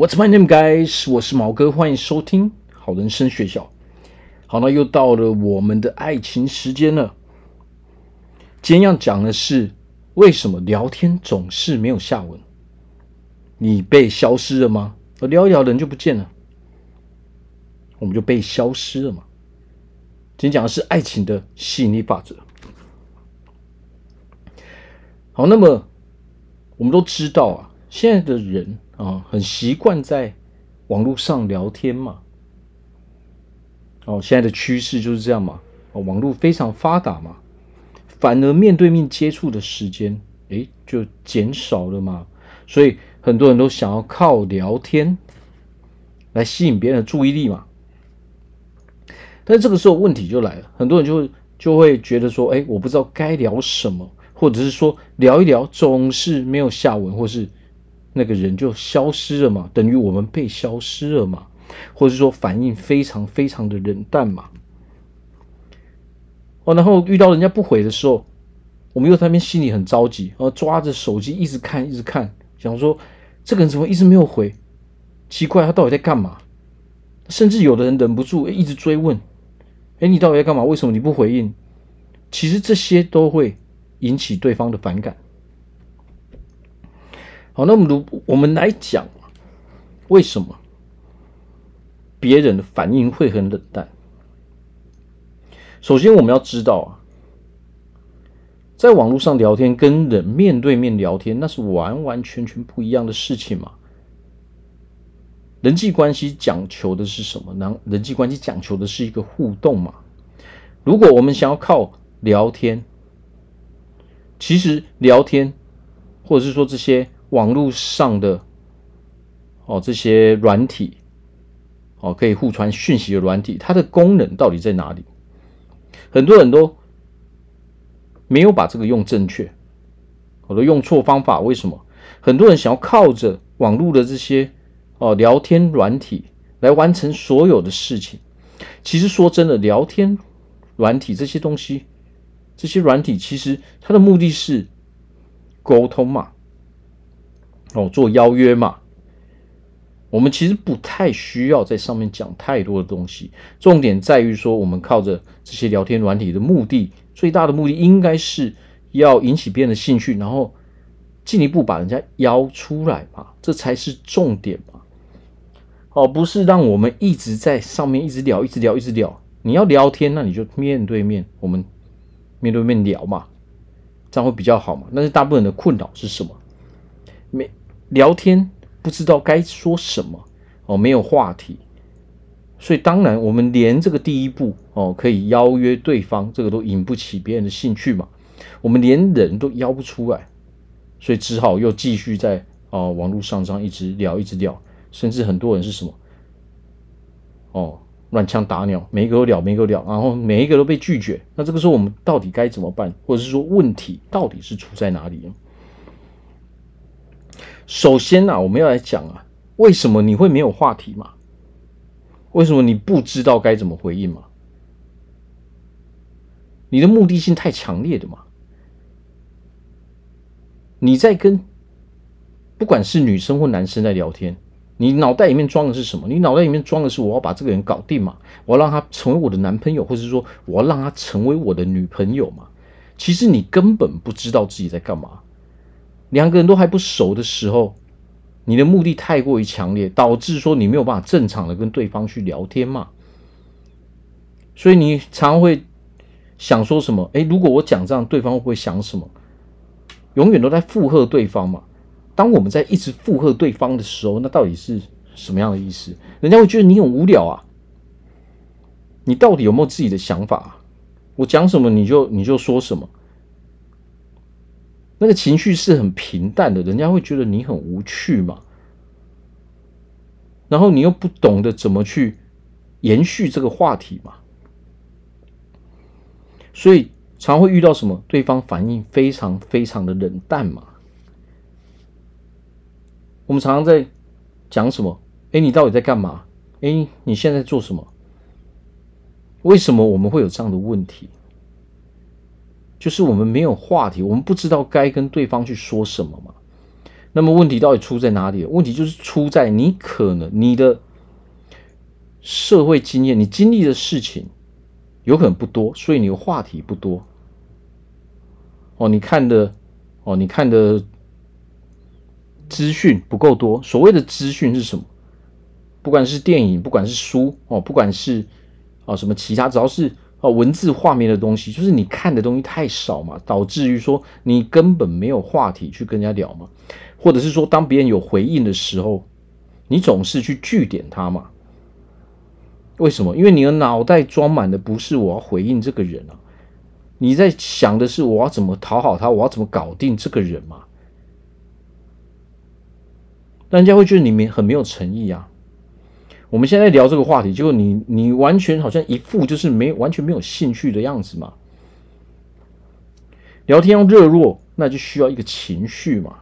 What's my name, guys？我是毛哥，欢迎收听好人生学校。好，那又到了我们的爱情时间了。今天要讲的是，为什么聊天总是没有下文？你被消失了吗？我聊一聊，人就不见了，我们就被消失了嘛。今天讲的是爱情的吸引力法则。好，那么我们都知道啊，现在的人。啊，很习惯在网络上聊天嘛。哦，现在的趋势就是这样嘛。哦，网络非常发达嘛，反而面对面接触的时间，诶，就减少了嘛。所以很多人都想要靠聊天来吸引别人的注意力嘛。但这个时候问题就来了，很多人就会就会觉得说，诶，我不知道该聊什么，或者是说聊一聊总是没有下文，或是。那个人就消失了嘛，等于我们被消失了嘛，或者说反应非常非常的冷淡嘛。哦，然后遇到人家不回的时候，我们又在那边心里很着急，然后抓着手机一直看一直看，想说这个人怎么一直没有回？奇怪，他到底在干嘛？甚至有的人忍不住一直追问：“哎，你到底在干嘛？为什么你不回应？”其实这些都会引起对方的反感。好，那么如我们来讲，为什么别人的反应会很冷淡？首先，我们要知道啊，在网络上聊天跟人面对面聊天，那是完完全全不一样的事情嘛。人际关系讲求的是什么呢？人际关系讲求的是一个互动嘛。如果我们想要靠聊天，其实聊天，或者是说这些。网络上的哦，这些软体哦，可以互传讯息的软体，它的功能到底在哪里？很多人都没有把这个用正确，我都用错方法。为什么？很多人想要靠着网络的这些哦聊天软体来完成所有的事情。其实说真的，聊天软体这些东西，这些软体其实它的目的是沟通嘛。哦，做邀约嘛，我们其实不太需要在上面讲太多的东西。重点在于说，我们靠着这些聊天软体的目的，最大的目的应该是要引起别人的兴趣，然后进一步把人家邀出来嘛，这才是重点嘛。哦，不是让我们一直在上面一直聊，一直聊，一直聊。你要聊天，那你就面对面，我们面对面聊嘛，这样会比较好嘛。但是大部分人的困扰是什么？没。聊天不知道该说什么哦，没有话题，所以当然我们连这个第一步哦，可以邀约对方，这个都引不起别人的兴趣嘛。我们连人都邀不出来，所以只好又继续在哦网络上这样一直聊，一直聊，甚至很多人是什么哦乱枪打鸟，每一个都聊，每一个都聊，然后每一个都被拒绝。那这个时候我们到底该怎么办？或者是说问题到底是出在哪里呢？首先啊，我们要来讲啊，为什么你会没有话题嘛？为什么你不知道该怎么回应嘛？你的目的性太强烈的嘛？你在跟不管是女生或男生在聊天，你脑袋里面装的是什么？你脑袋里面装的是我要把这个人搞定嘛？我要让他成为我的男朋友，或者是说我要让他成为我的女朋友嘛？其实你根本不知道自己在干嘛。两个人都还不熟的时候，你的目的太过于强烈，导致说你没有办法正常的跟对方去聊天嘛。所以你常会想说什么？诶，如果我讲这样，对方会不会想什么？永远都在附和对方嘛。当我们在一直附和对方的时候，那到底是什么样的意思？人家会觉得你很无聊啊。你到底有没有自己的想法？我讲什么你就你就说什么。那个情绪是很平淡的，人家会觉得你很无趣嘛。然后你又不懂得怎么去延续这个话题嘛，所以常会遇到什么？对方反应非常非常的冷淡嘛。我们常常在讲什么？哎，你到底在干嘛？哎，你现在做什么？为什么我们会有这样的问题？就是我们没有话题，我们不知道该跟对方去说什么嘛。那么问题到底出在哪里？问题就是出在你可能你的社会经验，你经历的事情有可能不多，所以你的话题不多。哦，你看的哦，你看的资讯不够多。所谓的资讯是什么？不管是电影，不管是书哦，不管是哦什么其他，只要是啊文字画面的东西，就是你看的东西太少嘛，导致于说你根本没有话题去跟人家聊嘛。或者是说，当别人有回应的时候，你总是去据点他嘛？为什么？因为你的脑袋装满的不是我要回应这个人啊，你在想的是我要怎么讨好他，我要怎么搞定这个人嘛？人家会觉得你没很没有诚意啊。我们现在聊这个话题，结果你你完全好像一副就是没完全没有兴趣的样子嘛。聊天要热络，那就需要一个情绪嘛。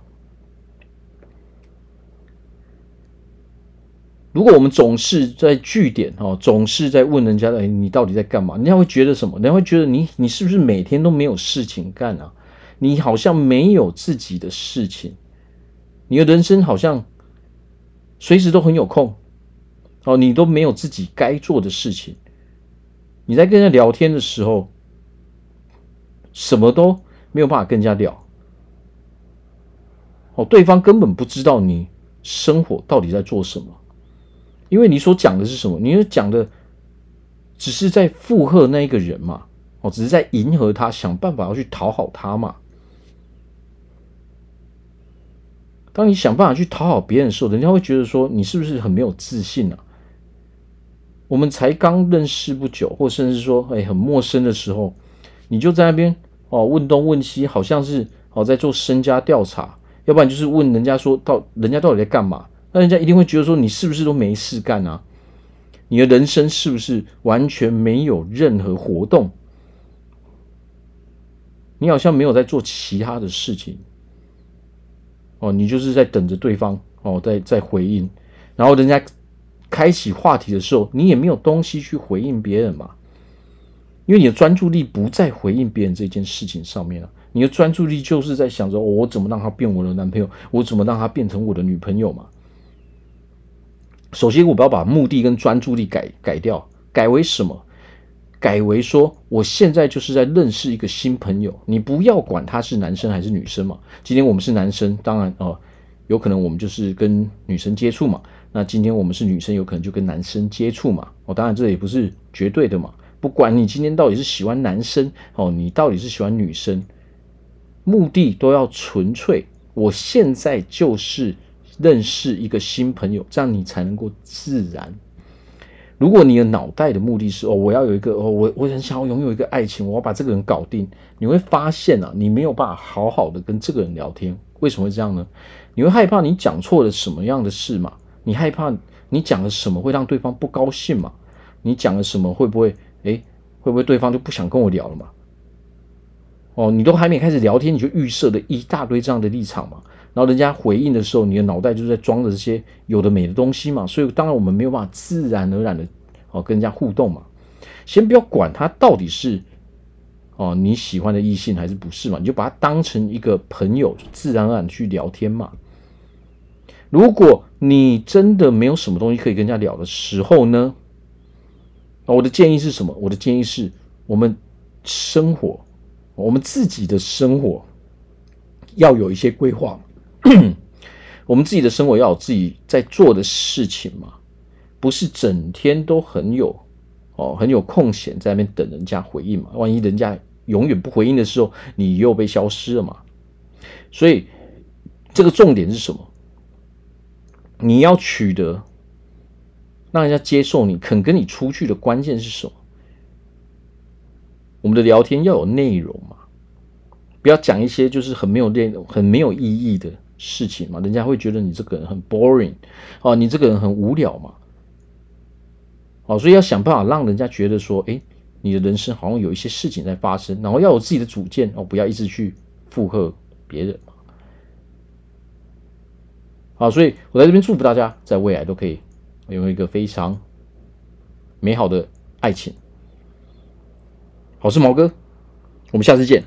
如果我们总是在据点哦，总是在问人家的，哎，你到底在干嘛？人家会觉得什么？人家会觉得你，你是不是每天都没有事情干啊？你好像没有自己的事情，你的人生好像随时都很有空哦，你都没有自己该做的事情。你在跟人家聊天的时候，什么都没有办法跟人家聊哦，对方根本不知道你生活到底在做什么。因为你所讲的是什么？你讲的只是在附和那一个人嘛？哦，只是在迎合他，想办法要去讨好他嘛？当你想办法去讨好别人的时候，人家会觉得说你是不是很没有自信啊？我们才刚认识不久，或甚至说哎很陌生的时候，你就在那边哦问东问西，好像是哦在做身家调查，要不然就是问人家说到人家到底在干嘛？那人家一定会觉得说，你是不是都没事干啊？你的人生是不是完全没有任何活动？你好像没有在做其他的事情哦，你就是在等着对方哦，在在回应，然后人家开启话题的时候，你也没有东西去回应别人嘛，因为你的专注力不在回应别人这件事情上面了，你的专注力就是在想着，我怎么让他变我的男朋友，我怎么让他变成我的女朋友嘛。首先，我不要把目的跟专注力改改掉，改为什么？改为说，我现在就是在认识一个新朋友。你不要管他是男生还是女生嘛。今天我们是男生，当然哦，有可能我们就是跟女生接触嘛。那今天我们是女生，有可能就跟男生接触嘛。哦，当然这也不是绝对的嘛。不管你今天到底是喜欢男生哦，你到底是喜欢女生，目的都要纯粹。我现在就是。认识一个新朋友，这样你才能够自然。如果你的脑袋的目的是哦，我要有一个哦，我我很想要拥有一个爱情，我要把这个人搞定，你会发现啊，你没有办法好好的跟这个人聊天。为什么会这样呢？你会害怕你讲错了什么样的事嘛？你害怕你讲了什么会让对方不高兴嘛？你讲了什么会不会诶，会不会对方就不想跟我聊了嘛？哦，你都还没开始聊天，你就预设了一大堆这样的立场嘛？然后人家回应的时候，你的脑袋就是在装着这些有的没的东西嘛，所以当然我们没有办法自然而然的哦跟人家互动嘛。先不要管他到底是哦你喜欢的异性还是不是嘛，你就把他当成一个朋友，自然而然去聊天嘛。如果你真的没有什么东西可以跟人家聊的时候呢，我的建议是什么？我的建议是我们生活，我们自己的生活要有一些规划。我们自己的生活要有自己在做的事情嘛，不是整天都很有哦，很有空闲在那边等人家回应嘛。万一人家永远不回应的时候，你又被消失了嘛。所以这个重点是什么？你要取得让人家接受你、肯跟你出去的关键是什么？我们的聊天要有内容嘛，不要讲一些就是很没有内容、很没有意义的。事情嘛，人家会觉得你这个人很 boring，哦，你这个人很无聊嘛，哦，所以要想办法让人家觉得说，哎，你的人生好像有一些事情在发生，然后要有自己的主见哦，不要一直去附和别人。好，所以我在这边祝福大家，在未来都可以拥有一个非常美好的爱情。好，我是毛哥，我们下次见。